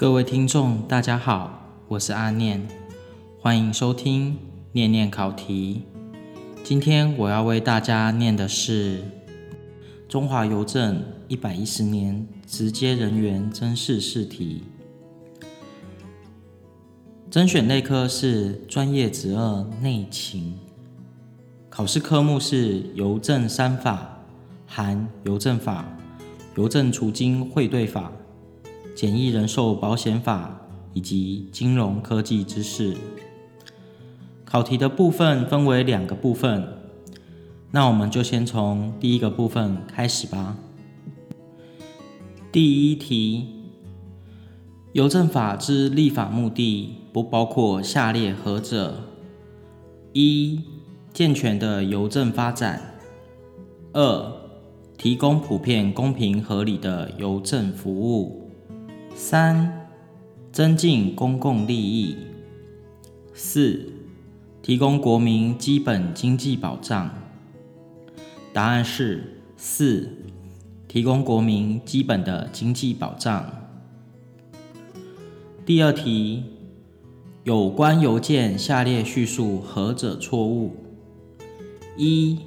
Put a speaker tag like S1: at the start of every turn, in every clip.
S1: 各位听众，大家好，我是阿念，欢迎收听念念考题。今天我要为大家念的是中华邮政一百一十年直接人员甄试试题。甄选内科是专业职二内勤，考试科目是邮政三法，含邮政法、邮政储金汇兑法。简易人寿保险法以及金融科技知识。考题的部分分为两个部分，那我们就先从第一个部分开始吧。第一题，邮政法之立法目的不包括下列何者：一、健全的邮政发展；二、提供普遍公平合理的邮政服务。三、增进公共利益；四、提供国民基本经济保障。答案是四，提供国民基本的经济保障。第二题，有关邮件下列叙述何者错误？一、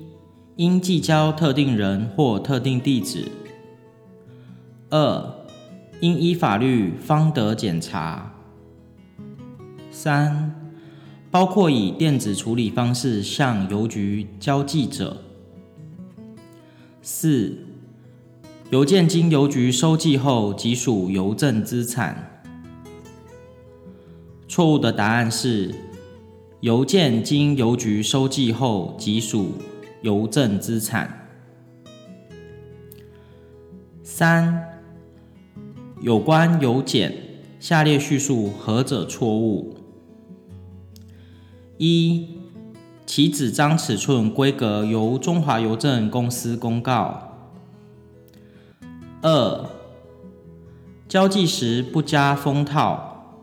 S1: 应寄交特定人或特定地址。二、应依法律方得检查。三、包括以电子处理方式向邮局交寄者。四、邮件经邮局收寄后即属邮政资产。错误的答案是：邮件经邮局收寄后即属邮政资产。三。有关邮件，下列叙述何者错误？一、其纸张尺寸规格由中华邮政公司公告。二、交寄时不加封套。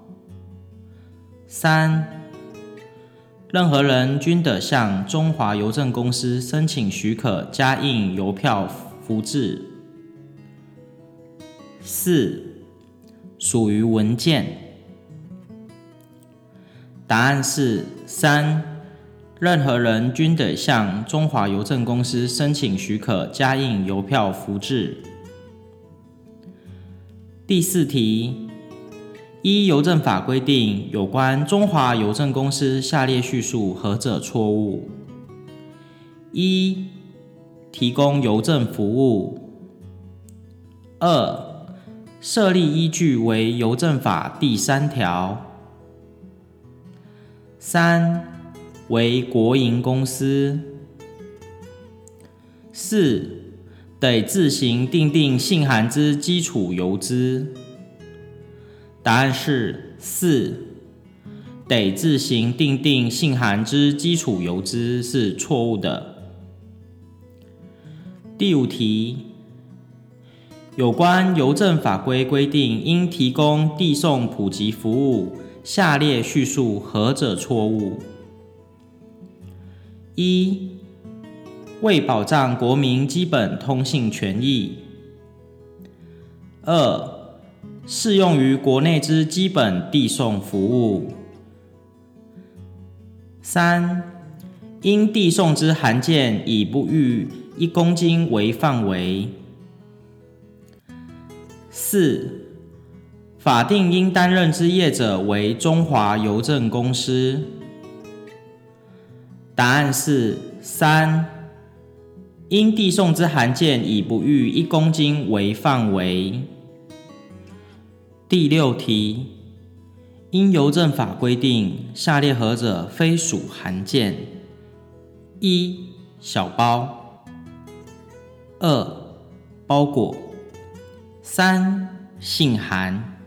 S1: 三、任何人均得向中华邮政公司申请许可加印邮票符志。四。属于文件。答案是三，任何人均得向中华邮政公司申请许可加印邮票复制。第四题，依邮政法规定，有关中华邮政公司下列叙述何者错误？一、提供邮政服务。二、设立依据为邮政法第三条。三、为国营公司。四、得自行订定信函之基础邮资。答案是四，得自行订定信函之基础邮资是错误的。第五题。有关邮政法规规定，应提供递送普及服务，下列叙述何者错误？一、为保障国民基本通信权益；二、适用于国内之基本递送服务；三、因递送之函件以不逾一公斤为范围。四、法定应担任之业者为中华邮政公司。答案是三，应递送之函件以不逾一公斤为范围。第六题，因邮政法规定，下列何者非属函件？一、小包；二、包裹。三、信函，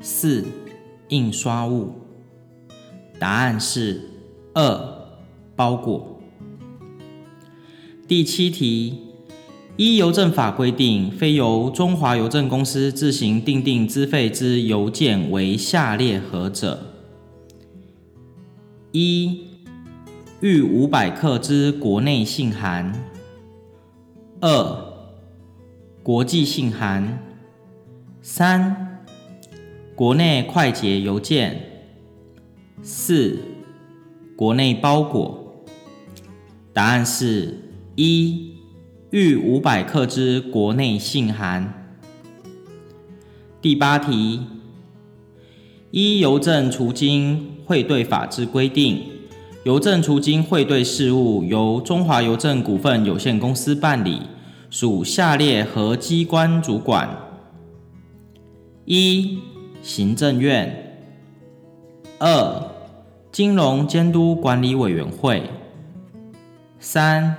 S1: 四、印刷物。答案是二、包裹。第七题，依邮政法规定，非由中华邮政公司自行订定资费之邮件为下列何者？一、逾五百克之国内信函。二、国际信函。三、国内快捷邮件；四、国内包裹。答案是一，逾五百克之国内信函。第八题，依邮政储金汇兑法之规定，邮政储金汇兑事务由中华邮政股份有限公司办理，属下列何机关主管？一、行政院；二、金融监督管理委员会；三、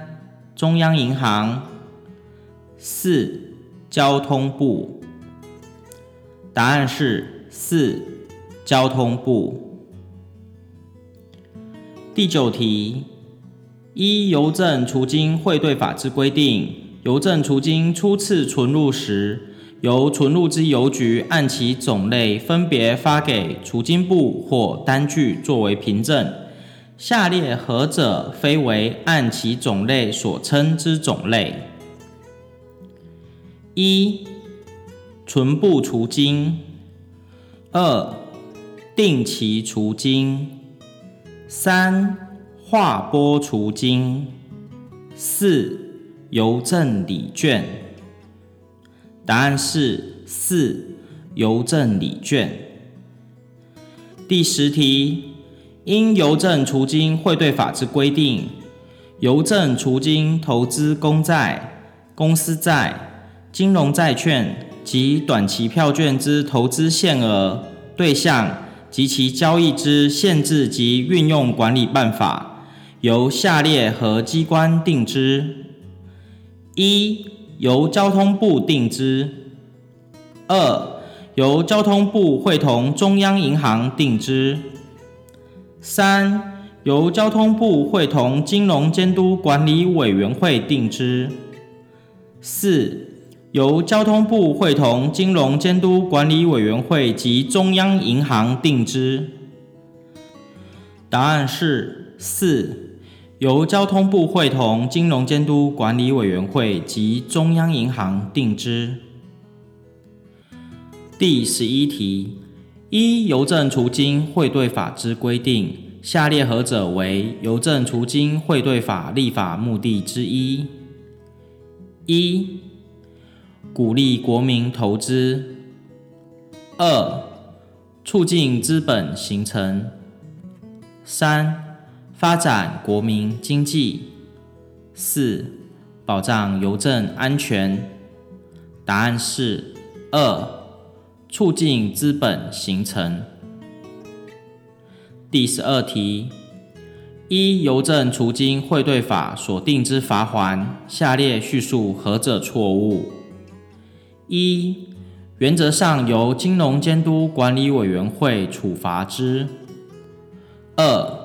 S1: 中央银行；四、交通部。答案是四、交通部。第九题，一邮政储金汇兑法之规定，邮政储金初次存入时，由存入之邮局按其种类分别发给储金部或单据作为凭证。下列何者非为按其种类所称之种类？一、存部储金；二、定期储金；三、划拨储金；四、邮政礼券。答案是四，邮政礼券。第十题，因邮政储金汇兑法之规定，邮政储金投资公债、公司债、金融债券及短期票券之投资限额、对象及其交易之限制及运用管理办法，由下列何机关定之？一由交通部定之。二、由交通部会同中央银行定之。三、由交通部会同金融监督管理委员会定之。四、由交通部会同金融监督管理委员会及中央银行定之。答案是四。由交通部会同金融监督管理委员会及中央银行定之。第十一题，一邮政储金汇兑法之规定，下列何者为邮政储金汇兑法立法目的之一？一、鼓励国民投资；二、促进资本形成；三、发展国民经济；四、保障邮政安全。答案是二、促进资本形成。第十二题，一邮政储金汇兑法所定之罚锾，下列叙述何者错误？一、原则上由金融监督管理委员会处罚之。二、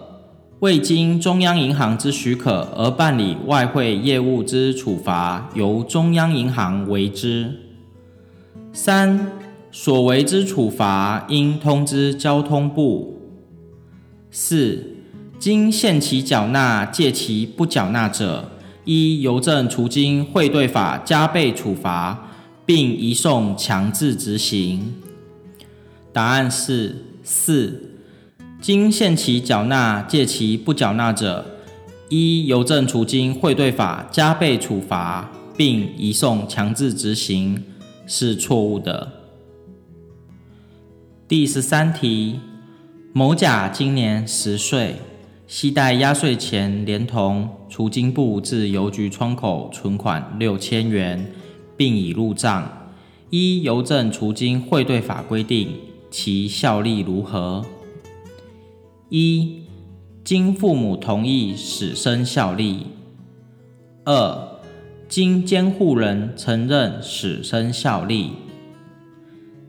S1: 未经中央银行之许可而办理外汇业务之处罚，由中央银行为之。三、所为之处罚应通知交通部。四、经限期缴纳届期不缴纳者，依邮政储金汇兑法加倍处罚，并移送强制执行。答案是四。经限期缴纳届期不缴纳者，依邮政储金汇兑法加倍处罚，并移送强制执行，是错误的。第十三题，某甲今年十岁，携带压岁钱连同储金簿至邮局窗口存款六千元，并已入账。依邮政储金汇兑法规定，其效力如何？一、经父母同意始生效力；二、经监护人承认始生效力；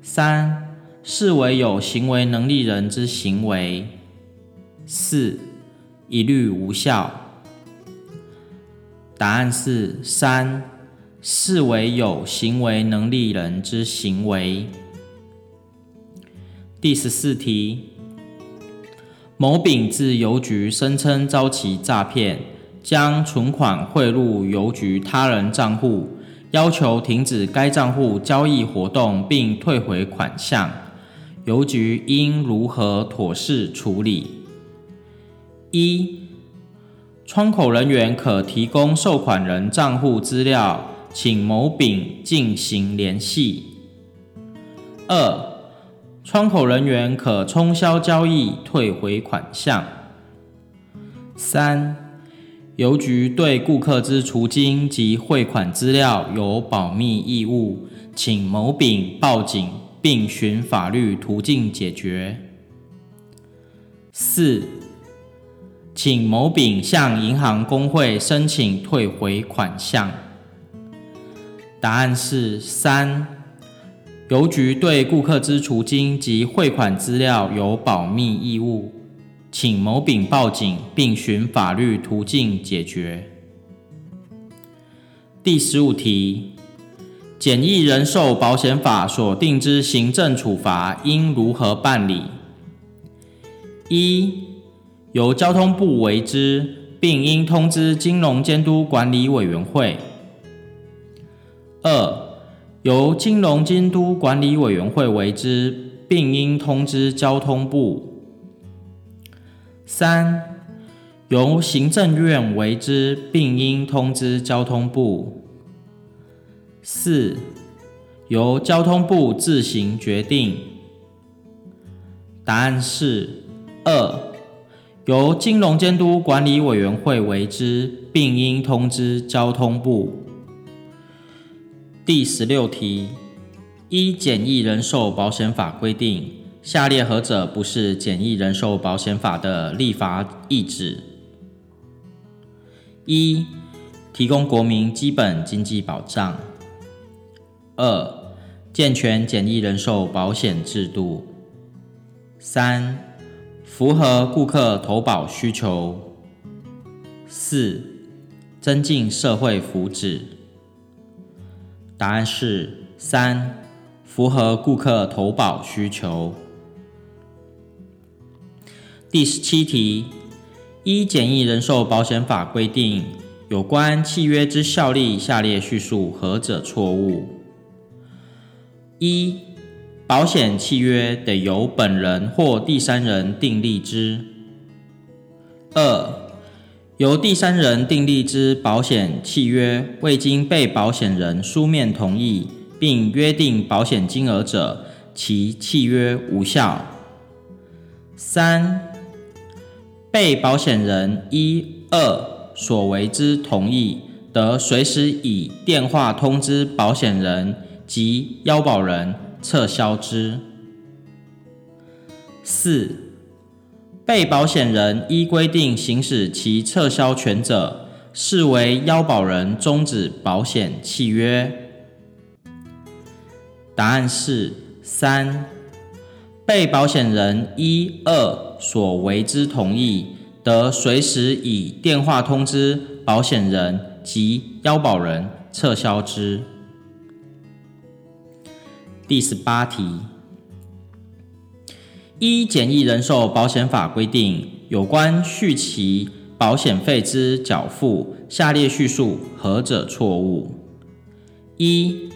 S1: 三、视为有行为能力人之行为；四、一律无效。答案是三、视为有行为能力人之行为。第十四题。某丙至邮局声称遭其诈骗，将存款汇入邮局他人账户，要求停止该账户交易活动并退回款项。邮局应如何妥适处理？一、窗口人员可提供受款人账户资料，请某丙进行联系。二、窗口人员可冲销交易，退回款项。三、邮局对顾客之储金及汇款资料有保密义务，请某丙报警并循法律途径解决。四、请某丙向银行公会申请退回款项。答案是三。邮局对顾客之储金及汇款资料有保密义务，请某丙报警并循法律途径解决。第十五题，简易人寿保险法所定之行政处罚应如何办理？一、由交通部为之，并应通知金融监督管理委员会。二、由金融监督管理委员会为之，并应通知交通部。三、由行政院为之，并应通知交通部。四、由交通部自行决定。答案是二、由金融监督管理委员会为之，并应通知交通部。第十六题，一简易人寿保险法规定，下列何者不是简易人寿保险法的立法意旨？一、提供国民基本经济保障；二、健全简易人寿保险制度；三、符合顾客投保需求；四、增进社会福祉。答案是三，符合顾客投保需求。第十七题，依简易人寿保险法规定，有关契约之效力，下列叙述何者错误？一，保险契约得由本人或第三人订立之。二。由第三人订立之保险契约，未经被保险人书面同意，并约定保险金额者，其契约无效。三、被保险人一、二所为之同意，得随时以电话通知保险人及要保人撤销之。四、被保险人依规定行使其撤销权者，视为要保人终止保险契约。答案是三。被保险人一、二所为之同意，得随时以电话通知保险人及要保人撤销之。第十八题。依简易人寿保险法规定，有关续期保险费之缴付，下列叙述何者错误？一、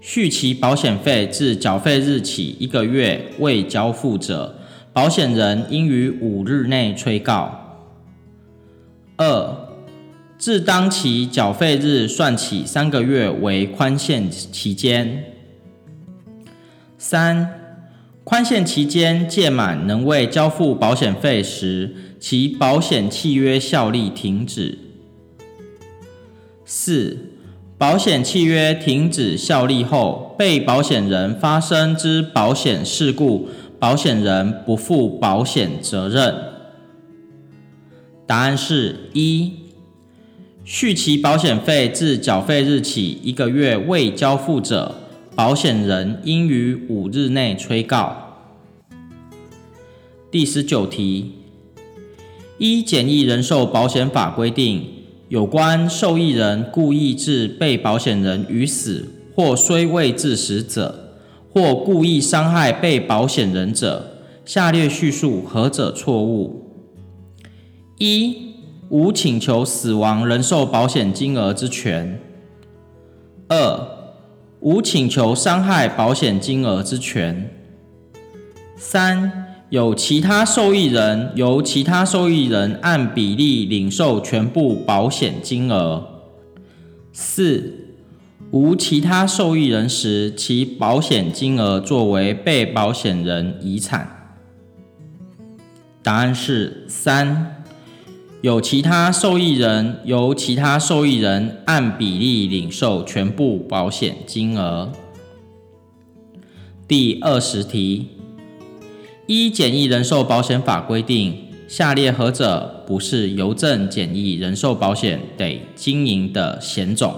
S1: 续期保险费自缴费日起一个月未交付者，保险人应于五日内催告。二、自当期缴费日算起三个月为宽限期间。三、宽限期间届满，能未交付保险费时，其保险契约效力停止。四、保险契约停止效力后，被保险人发生之保险事故，保险人不负保险责任。答案是一、续期保险费自缴费日起一个月未交付者。保险人应于五日内催告。第十九题，依简易人寿保险法规定，有关受益人故意致被保险人于死或虽未致死者，或故意伤害被保险人者，下列叙述何者错误？一、无请求死亡人寿保险金额之权。二、无请求伤害保险金额之权。三、有其他受益人，由其他受益人按比例领受全部保险金额。四、无其他受益人时，其保险金额作为被保险人遗产。答案是三。有其他受益人，由其他受益人按比例领受全部保险金额。第二十题，一简易人寿保险法规定，下列何者不是邮政简易人寿保险得经营的险种？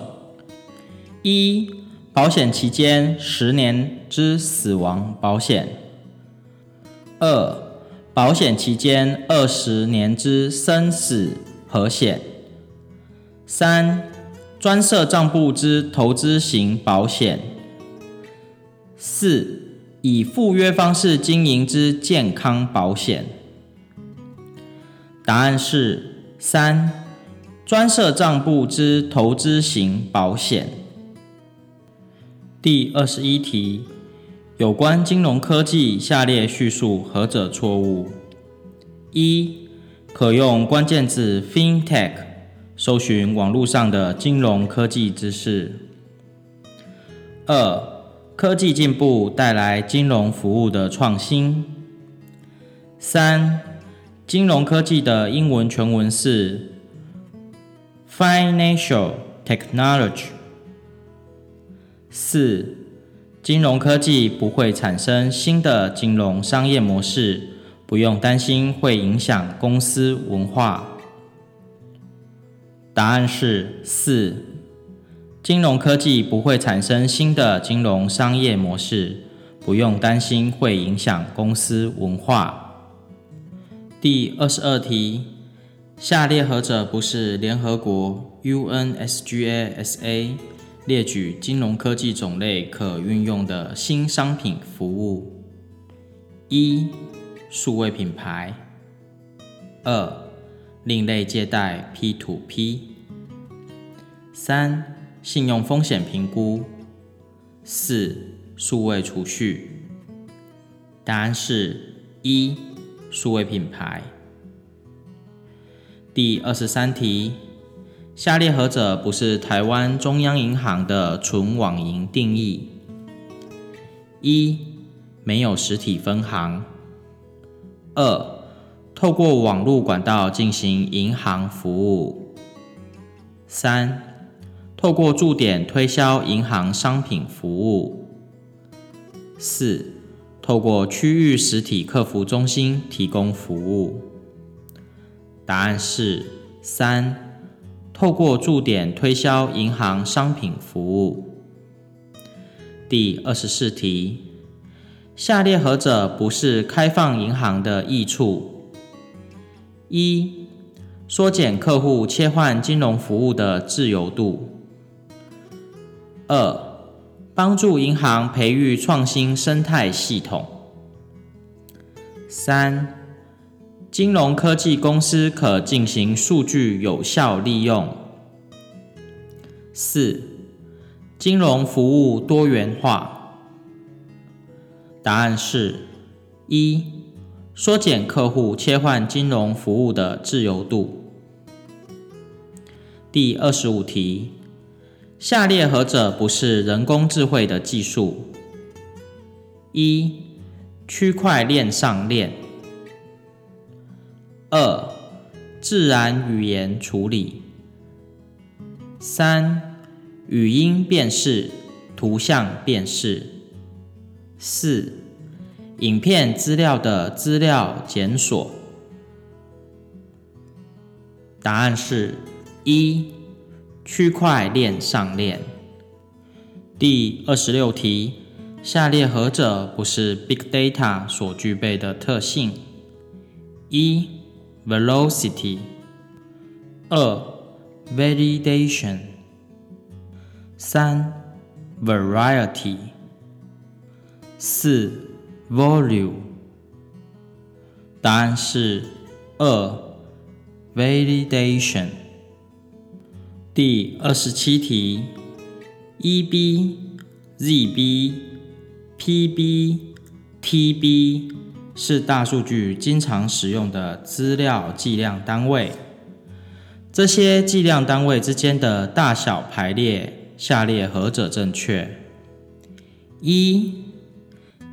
S1: 一、保险期间十年之死亡保险。二、保险期间二十年之生死和险。三、专设账簿之投资型保险。四、以附约方式经营之健康保险。答案是三、专设账簿之投资型保险。第二十一题。有关金融科技，下列叙述何者错误？一、可用关键字 FinTech 搜寻网络上的金融科技知识。二、科技进步带来金融服务的创新。三、金融科技的英文全文是 Financial Technology。四、金融科技不会产生新的金融商业模式，不用担心会影响公司文化。答案是四，金融科技不会产生新的金融商业模式，不用担心会影响公司文化。第二十二题，下列何者不是联合国 UNSGA-SA 列举金融科技种类可运用的新商品服务：一、数位品牌；二、另类借贷 （P2P）；三、信用风险评估；四、数位储蓄。答案是一、数位品牌。第二十三题。下列何者不是台湾中央银行的纯网银定义？一、没有实体分行；二、透过网络管道进行银行服务；三、透过驻点推销银行商品服务；四、透过区域实体客服中心提供服务。答案是三。透过驻点推销银行商品服务。第二十四题，下列何者不是开放银行的益处？一、缩减客户切换金融服务的自由度；二、帮助银行培育创新生态系统；三。金融科技公司可进行数据有效利用。四、金融服务多元化。答案是一、缩减客户切换金融服务的自由度。第二十五题，下列何者不是人工智慧的技术？一、区块链上链。二、自然语言处理；三、语音辨识、图像辨识；四、影片资料的资料检索。答案是一、区块链上链。第二十六题，下列何者不是 Big Data 所具备的特性？一、velocity，二 validation，三 variety，四 volume。答案是二 validation。第二十七题，EB、ZB、PB、TB、是大数据经常使用的资料计量单位。这些计量单位之间的大小排列，下列何者正确？一、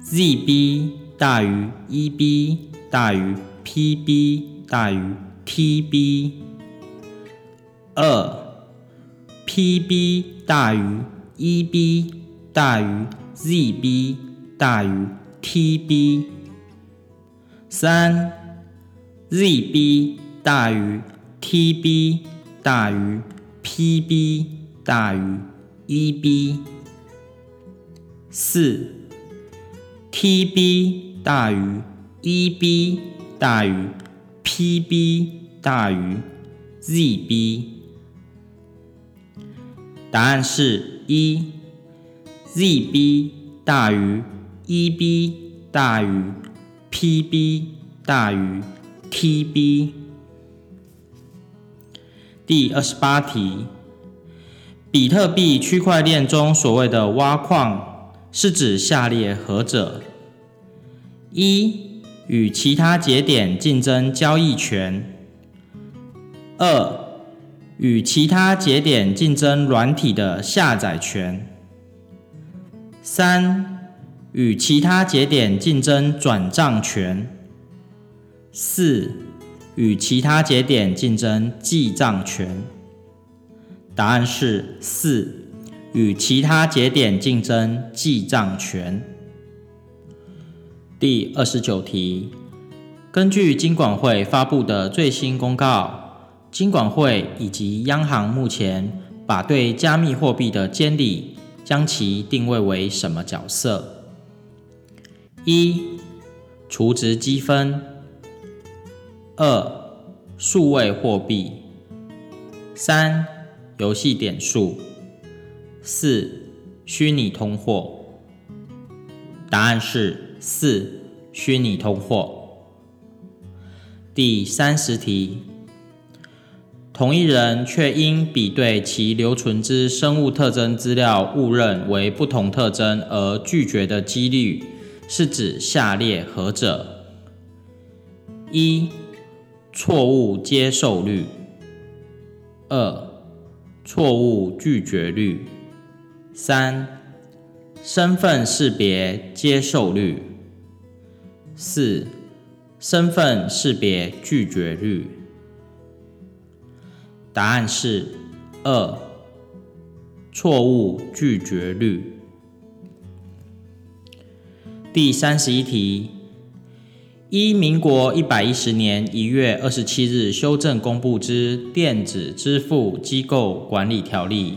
S1: ZB 大于 EB 大于 PB 大于 TB。二、PB 大于 EB 大于 ZB 大于 TB。三、ZB 大于 TB 大于 PB 大于 EB。四、TB 大于 EB 大于 PB 大于 ZB。答案是一，ZB 大于 EB 大于 TB 大于 TB。第二十八题，比特币区块链中所谓的挖矿，是指下列何者？一、与其他节点竞争交易权；二、与其他节点竞争软体的下载权；三、与其他节点竞争转账权；四。与其他节点竞争记账权，答案是四。与其他节点竞争记账权。第二十九题，根据金管会发布的最新公告，金管会以及央行目前把对加密货币的监理，将其定位为什么角色？一、储值积分。二、数位货币；三、游戏点数；四、虚拟通货。答案是四、虚拟通货。第三十题，同一人却因比对其留存之生物特征资料误认为不同特征而拒绝的几率，是指下列何者？一、错误接受率，二、错误拒绝率，三、身份识别接受率，四、身份识别拒绝率。答案是二、错误拒绝率。第三十一题。一民国一百一十年一月二十七日修正公布之《电子支付机构管理条例》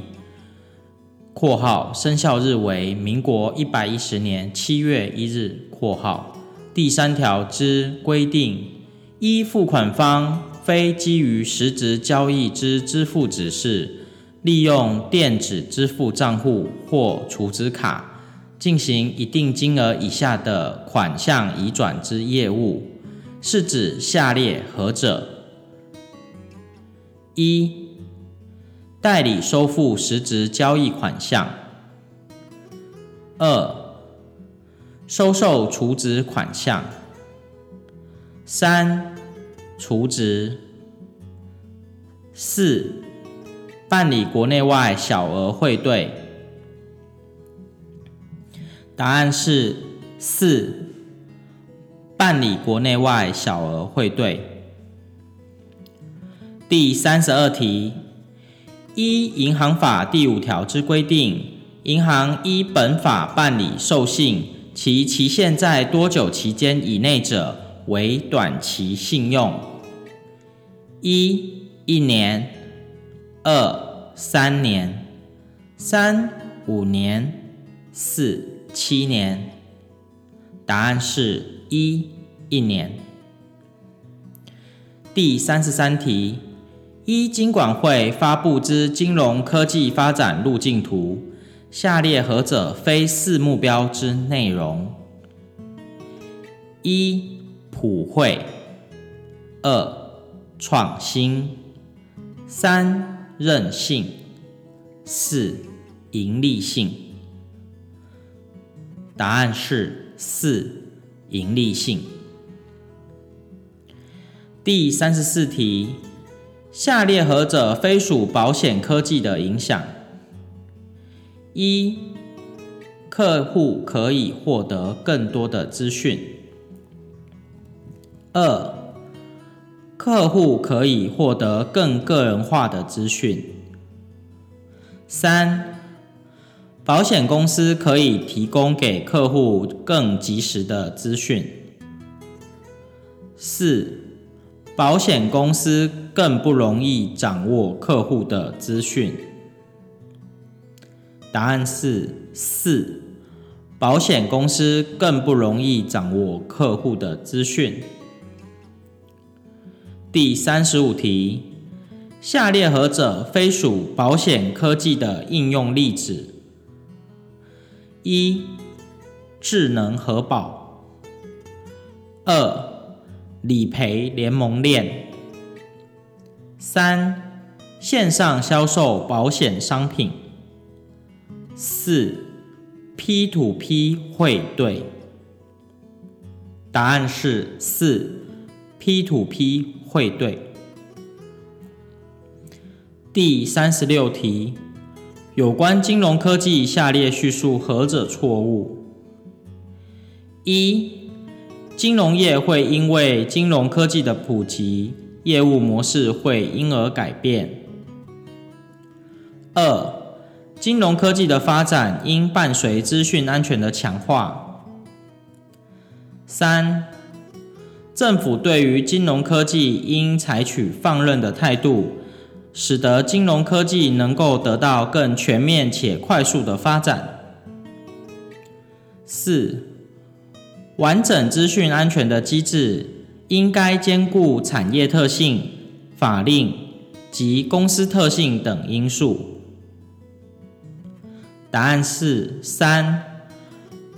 S1: （括号生效日为民国一百一十年七月一日）（括号第三条之规定），一付款方非基于实质交易之支付指示，利用电子支付账户或储值卡。进行一定金额以下的款项移转之业务，是指下列何者？一、代理收付实质交易款项；二、收受储值款项；三、储值；四、办理国内外小额汇兑。答案是四，办理国内外小额汇兑。第三十二题，依银行法第五条之规定，银行依本法办理授信，其期限在多久期间以内者为短期信用？一、一年；二、三年；三、五年；四。七年，答案是一一年。第三十三题，一金管会发布之金融科技发展路径图，下列何者非四目标之内容？一、普惠；二、创新；三、韧性；四、盈利性。答案是四，盈利性。第三十四题，下列何者非属保险科技的影响？一、客户可以获得更多的资讯。二、客户可以获得更个人化的资讯。三、保险公司可以提供给客户更及时的资讯。四、保险公司更不容易掌握客户的资讯。答案是四，保险公司更不容易掌握客户的资讯。第三十五题，下列何者非属保险科技的应用例子？一、智能核保。二、理赔联盟链，三、线上销售保险商品，四、P to P 汇兑。答案是四、P to P 汇兑。第三十六题，有关金融科技下列叙述何者错误？一金融业会因为金融科技的普及，业务模式会因而改变。二、金融科技的发展应伴随资讯安全的强化。三、政府对于金融科技应采取放任的态度，使得金融科技能够得到更全面且快速的发展。四、完整资讯安全的机制应该兼顾产业特性、法令及公司特性等因素。答案是三。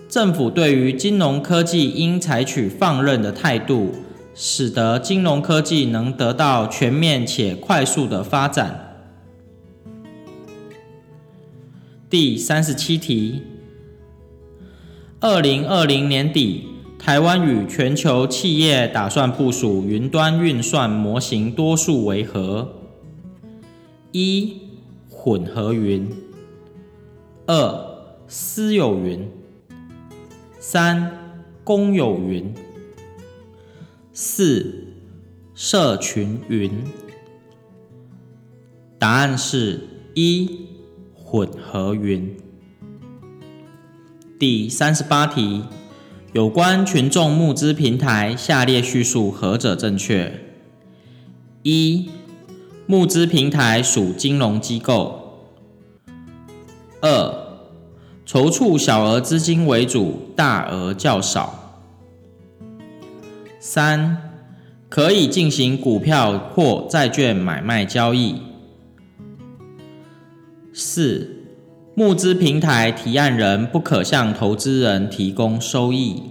S1: 政府对于金融科技应采取放任的态度，使得金融科技能得到全面且快速的发展。第三十七题。二零二零年底，台湾与全球企业打算部署云端运算模型多数为何？一、混合云；二、私有云；三、公有云；四、社群云。答案是一、混合云。第三十八题，有关群众募资平台，下列叙述何者正确？一、募资平台属金融机构。二、筹措小额资金为主，大额较少。三、可以进行股票或债券买卖交易。四、募资平台提案人不可向投资人提供收益。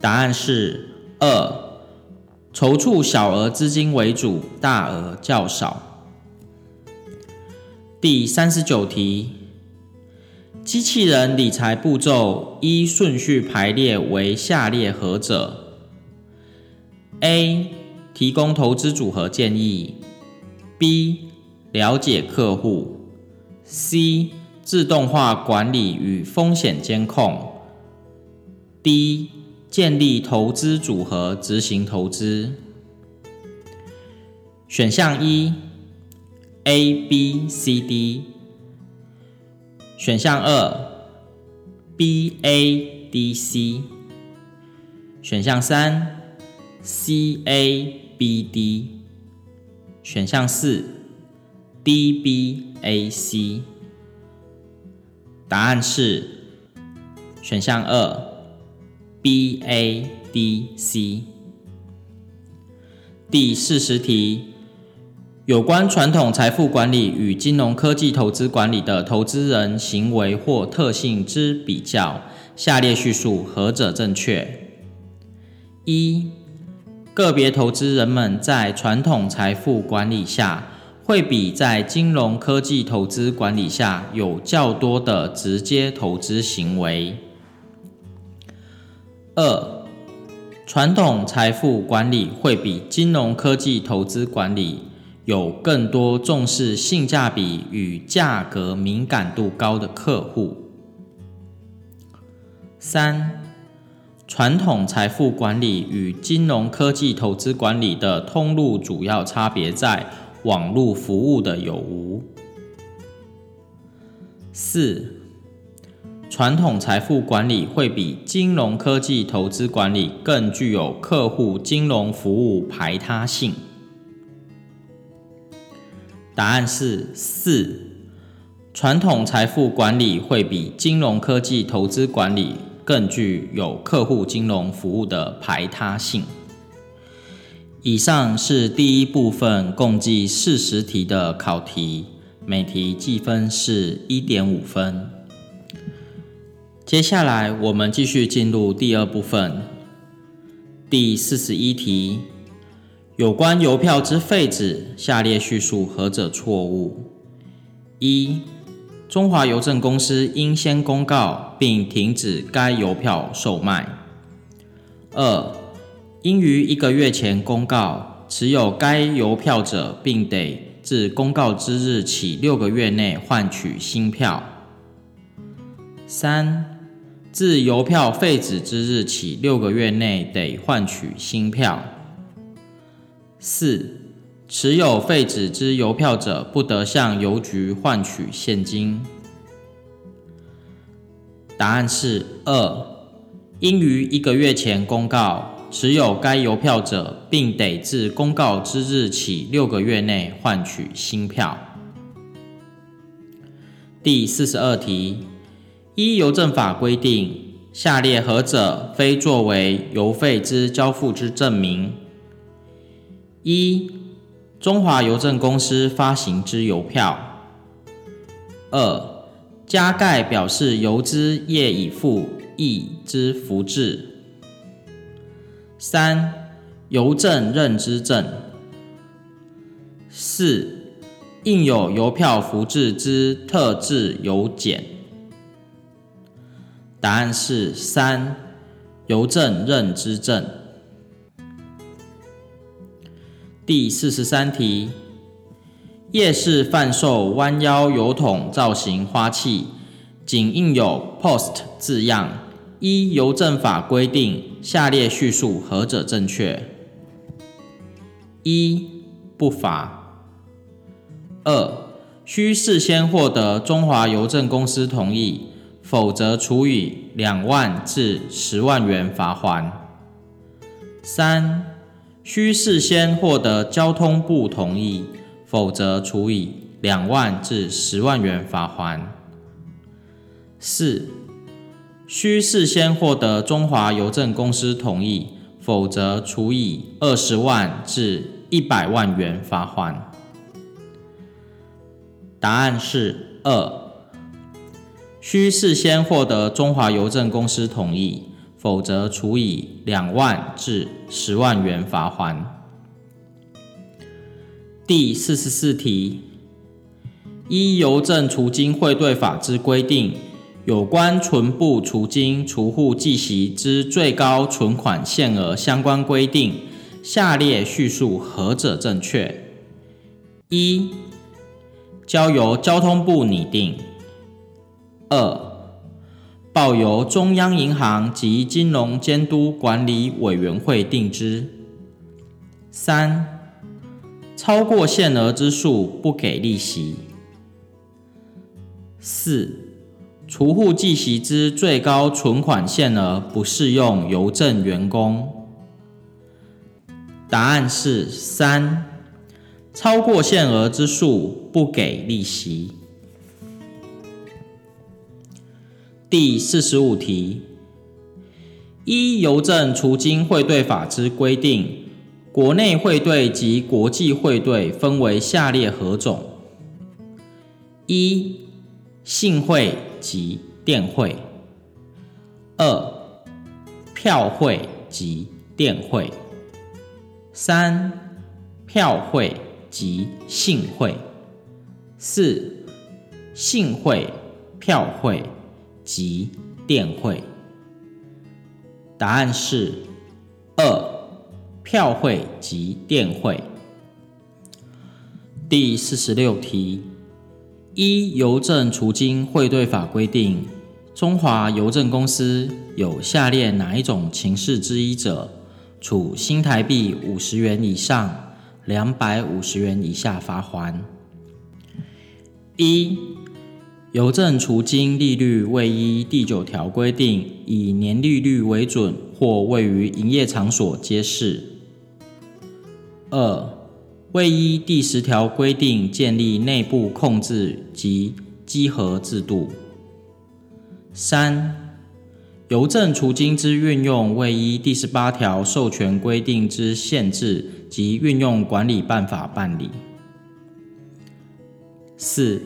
S1: 答案是二，筹措小额资金为主，大额较少。第三十九题，机器人理财步骤依顺序排列为下列何者？A. 提供投资组合建议。B. 了解客户。C. 自动化管理与风险监控。D. 建立投资组合，执行投资。选项一：A、B、C、D。选项二：B、A、D、C。选项三：C、A、B、D。选项四：D、B。A、C，答案是选项二，B、A、D、C。第四十题，有关传统财富管理与金融科技投资管理的投资人行为或特性之比较，下列叙述何者正确？一、个别投资人们在传统财富管理下，会比在金融科技投资管理下有较多的直接投资行为。二、传统财富管理会比金融科技投资管理有更多重视性价比与价格敏感度高的客户。三、传统财富管理与金融科技投资管理的通路主要差别在网络服务的有无。四、传统财富管理会比金融科技投资管理更具有客户金融服务排他性。答案是四。传统财富管理会比金融科技投资管理更具有客户金融服务的排他性。以上是第一部分共计四十题的考题，每题计分是一点五分。接下来我们继续进入第二部分，第四十一题。有关邮票之废止，下列叙述何者错误？一、中华邮政公司应先公告并停止该邮票售卖。二、应于一个月前公告持有该邮票者，并得自公告之日起六个月内换取新票。三、自邮票废止之日起六个月内得换取新票。四、持有废纸之邮票者，不得向邮局换取现金。答案是二，应于一个月前公告持有该邮票者，并得自公告之日起六个月内换取新票。第四十二题，依邮政法规定，下列何者非作为邮费之交付之证明？一、中华邮政公司发行之邮票；二、加盖表示邮资业已付役之符志；三、邮政认知证；四、印有邮票符志之特制邮简。答案是三、邮政认知证。第四十三题，夜市贩售弯腰邮筒造型花器，仅印有 “Post” 字样。依邮政法规定，下列叙述何者正确？一、不罚。二、需事先获得中华邮政公司同意，否则处以两万至十万元罚锾。三、需事先获得交通部同意，否则处以两万至十万元罚款。四、需事先获得中华邮政公司同意，否则处以二十万至一百万元罚款。答案是二，需事先获得中华邮政公司同意。否则处以两万至十万元罚锾。第四十四题，依邮政储金汇兑法之规定，有关存部储金储户计息之最高存款限额相关规定，下列叙述何者正确？一、交由交通部拟定。二、报由中央银行及金融监督管理委员会定之。三、超过限额之数不给利息。四、储户计息之最高存款限额不适用邮政员工。答案是三、超过限额之数不给利息。第四十五题，依邮政储金汇兑法之规定，国内汇兑及国际汇兑分为下列何种？一、信汇及电汇；二、票汇及电汇；三、票汇及信汇；四、信汇、票汇。及电汇，答案是二、票汇及电汇。第四十六题，一邮政储金汇兑法规定，中华邮政公司有下列哪一种情事之一者，处新台币五十元以上两百五十元以下罚锾？一、邮政储金利率未依第九条规定以年利率为准，或位于营业场所皆是。二、未依第十条规定建立内部控制及稽核制度。三、邮政储金之运用未依第十八条授权规定之限制及运用管理办法办理。四、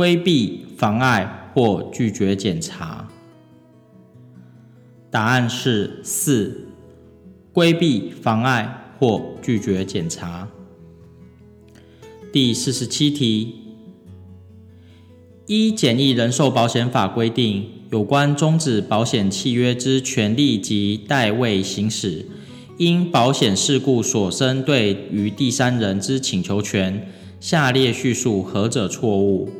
S1: 规避、妨碍或拒绝检查。答案是四。规避、妨碍或拒绝检查。第四十七题，一简易人寿保险法规定，有关终止保险契约之权利及代位行使，因保险事故所生对于第三人之请求权，下列叙述何者错误？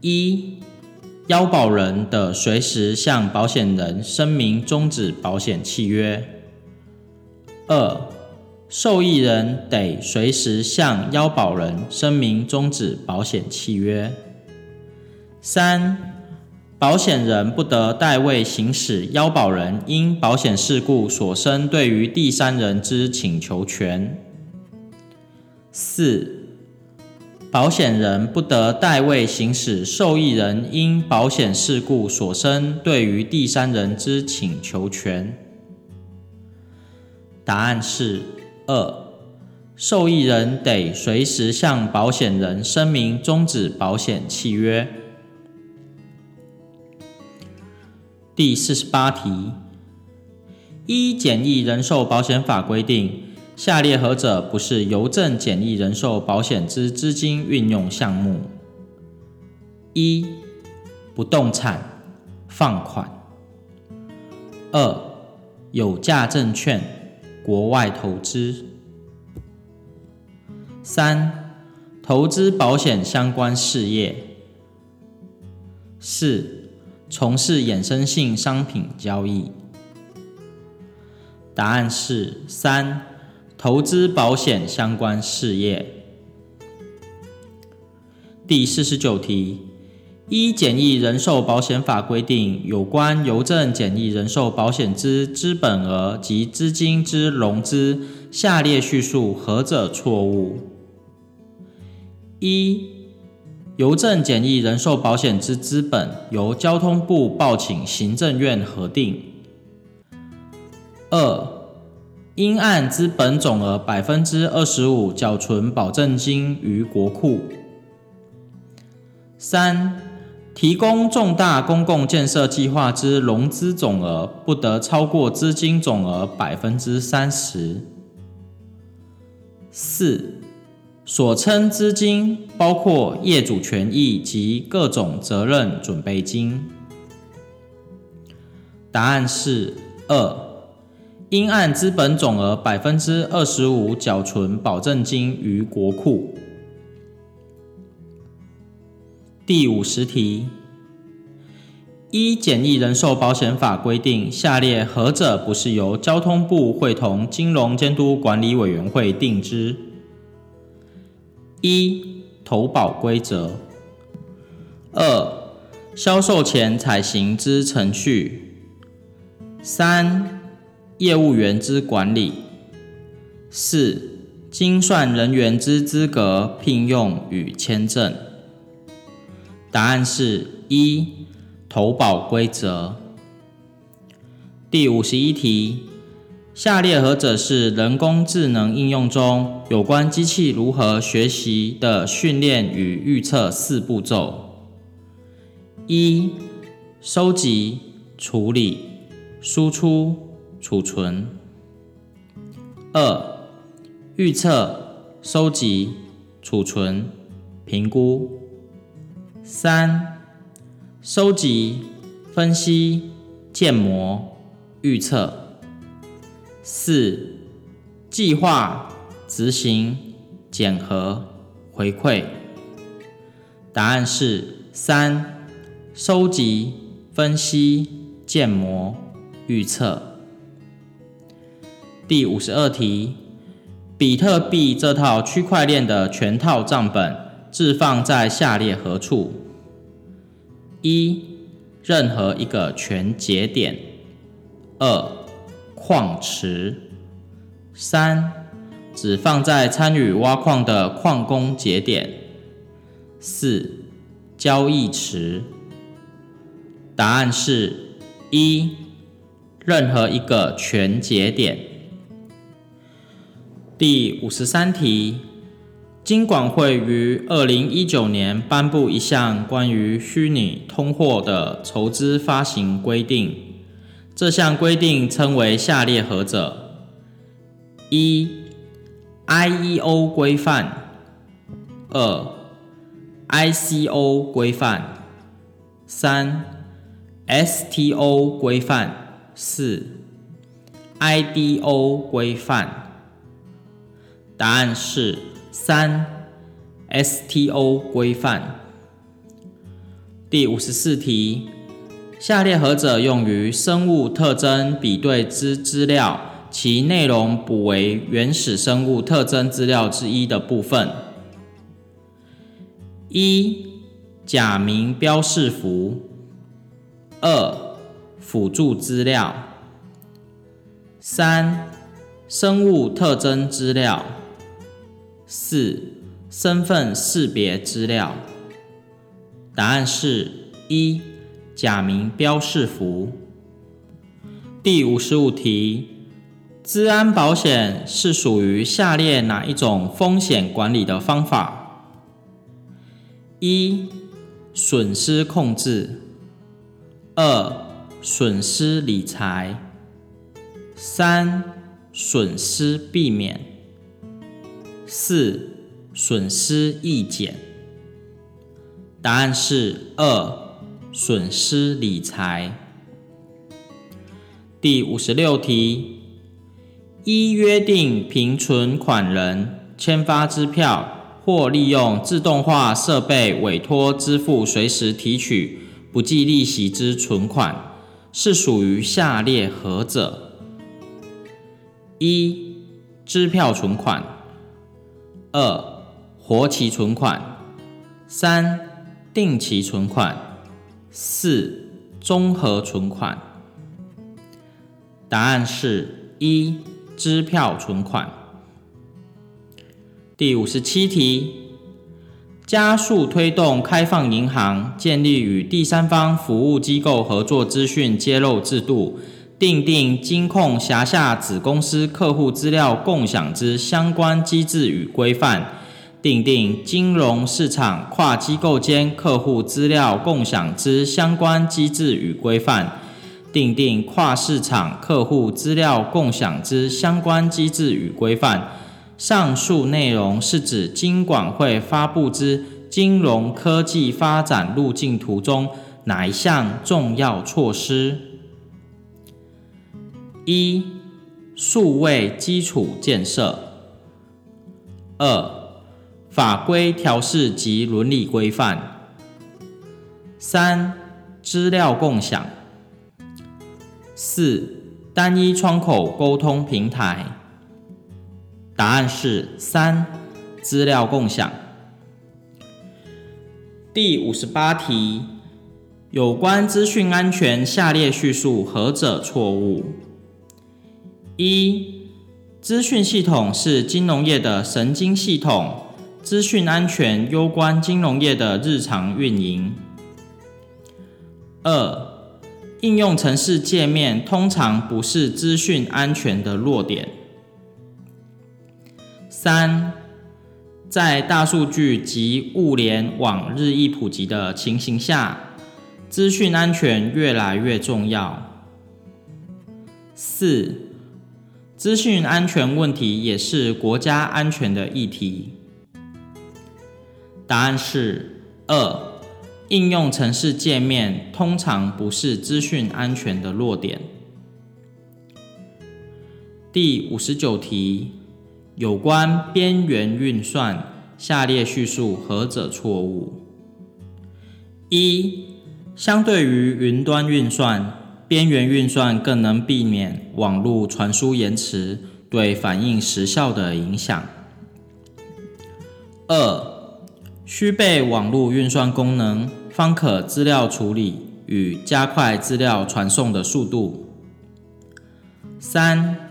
S1: 一、要保人得随时向保险人声明终止保险契约。二、受益人得随时向要保人声明终止保险契约。三、保险人不得代位行使要保人因保险事故所生对于第三人之请求权。四、保险人不得代位行使受益人因保险事故所生对于第三人之请求权。答案是二，受益人得随时向保险人声明终止保险契约。第四十八题，一简易人寿保险法规定，下列何者不是邮政简易人寿保险之资金运用项目？一、不动产放款；二、有价证券。国外投资。三、投资保险相关事业。四、从事衍生性商品交易。答案是三、投资保险相关事业。第四十九题。一简易人寿保险法规定，有关邮政简易人寿保险之资本额及资金之融资，下列叙述何者错误？一、邮政简易人寿保险之资本由交通部报请行政院核定。二、应按资本总额百分之二十五缴存保证金于国库。三、提供重大公共建设计划之融资总额不得超过资金总额百分之三十。四、所称资金包括业主权益及各种责任准备金。答案是二，应按资本总额百分之二十五缴存保证金于国库。第五十题，一简易人寿保险法规定，下列何者不是由交通部会同金融监督管理委员会定之？一、投保规则；二、销售前采行之程序；三、业务员之管理；四、精算人员之资格、聘用与签证。答案是一，投保规则。第五十一题，下列何者是人工智能应用中有关机器如何学习的训练与预测四步骤？一、收集、处理、输出、储存。二、预测、收集、储存、评估。三、收集、分析、建模、预测。四、计划、执行、检核、回馈。答案是三、收集、分析、建模、预测。第五十二题，比特币这套区块链的全套账本置放在下列何处？一、任何一个全节点；二、矿池；三、只放在参与挖矿的矿工节点；四、交易池。答案是一、任何一个全节点。第五十三题。金管会于二零一九年颁布一项关于虚拟通货的筹资发行规定，这项规定称为下列何者？一、IEO 规范；二、ICO 规范；三、STO 规范；四、IDO 规范。答案是。三，STO 规范。第五十四题，下列何者用于生物特征比对之资料，其内容补为原始生物特征资料之一的部分？一、假名标示符；二、辅助资料；三、生物特征资料。四、身份识别资料。答案是一、假名标示符。第五十五题，资安保险是属于下列哪一种风险管理的方法？一、损失控制；二、损失理财；三、损失避免。四、损失益减。答案是二、损失理财。第五十六题，依约定，凭存款人签发支票或利用自动化设备委托支付随时提取不计利息之存款，是属于下列何者？一、支票存款。二、活期存款；三、定期存款；四、综合存款。答案是一、支票存款。第五十七题，加速推动开放银行建立与第三方服务机构合作资讯揭露制度。订定金控辖下子公司客户资料共享之相关机制与规范；订定金融市场跨机构间客户资料共享之相关机制与规范；订定跨市场客户资料共享之相关机制与规范。上述内容是指金管会发布之金融科技发展路径图中哪一项重要措施？一、数位基础建设；二、法规调适及伦理规范；三、资料共享；四、单一窗口沟通平台。答案是三、资料共享。第五十八题，有关资讯安全下列叙述何者错误？一、资讯系统是金融业的神经系统，资讯安全攸关金融业的日常运营。二、应用程式界面通常不是资讯安全的弱点。三、在大数据及物联网日益普及的情形下，资讯安全越来越重要。四、资讯安全问题也是国家安全的议题。答案是二，应用程式界面通常不是资讯安全的弱点。第五十九题，有关边缘运算，下列叙述何者错误？一、相对于云端运算，边缘运算更能避免网络传输延迟对反应时效的影响。二、需备网络运算功能，方可资料处理与加快资料传送的速度。三、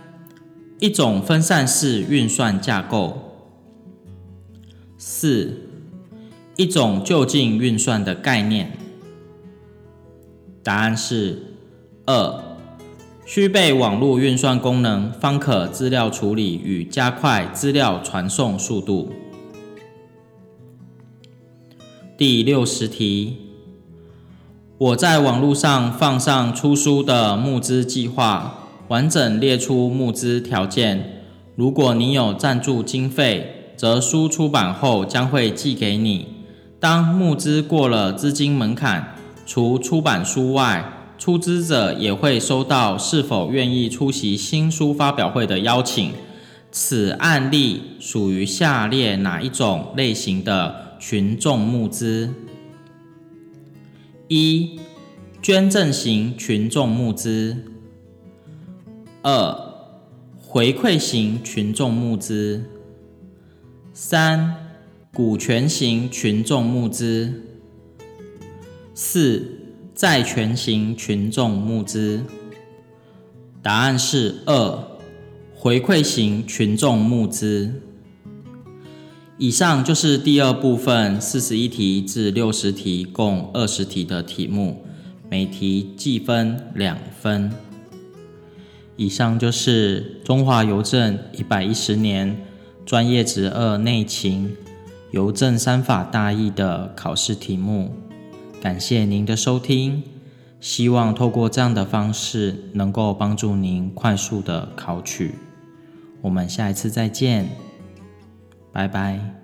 S1: 一种分散式运算架构。四、一种就近运算的概念。答案是二，需备网络运算功能，方可资料处理与加快资料传送速度。第六十题，我在网络上放上出书的募资计划，完整列出募资条件。如果你有赞助经费，则书出版后将会寄给你。当募资过了资金门槛，除出版书外，出资者也会收到是否愿意出席新书发表会的邀请。此案例属于下列哪一种类型的群众募资？一、捐赠型群众募资；二、回馈型群众募资。三、股权型群众募资；四、债权型群众募资。答案是二、回馈型群众募资。以上就是第二部分四十一题至六十题，共二十题的题目，每题计分两分。以上就是中华邮政一百一十年。专业职二内勤邮政三法大意的考试题目，感谢您的收听。希望透过这样的方式，能够帮助您快速的考取。我们下一次再见，拜拜。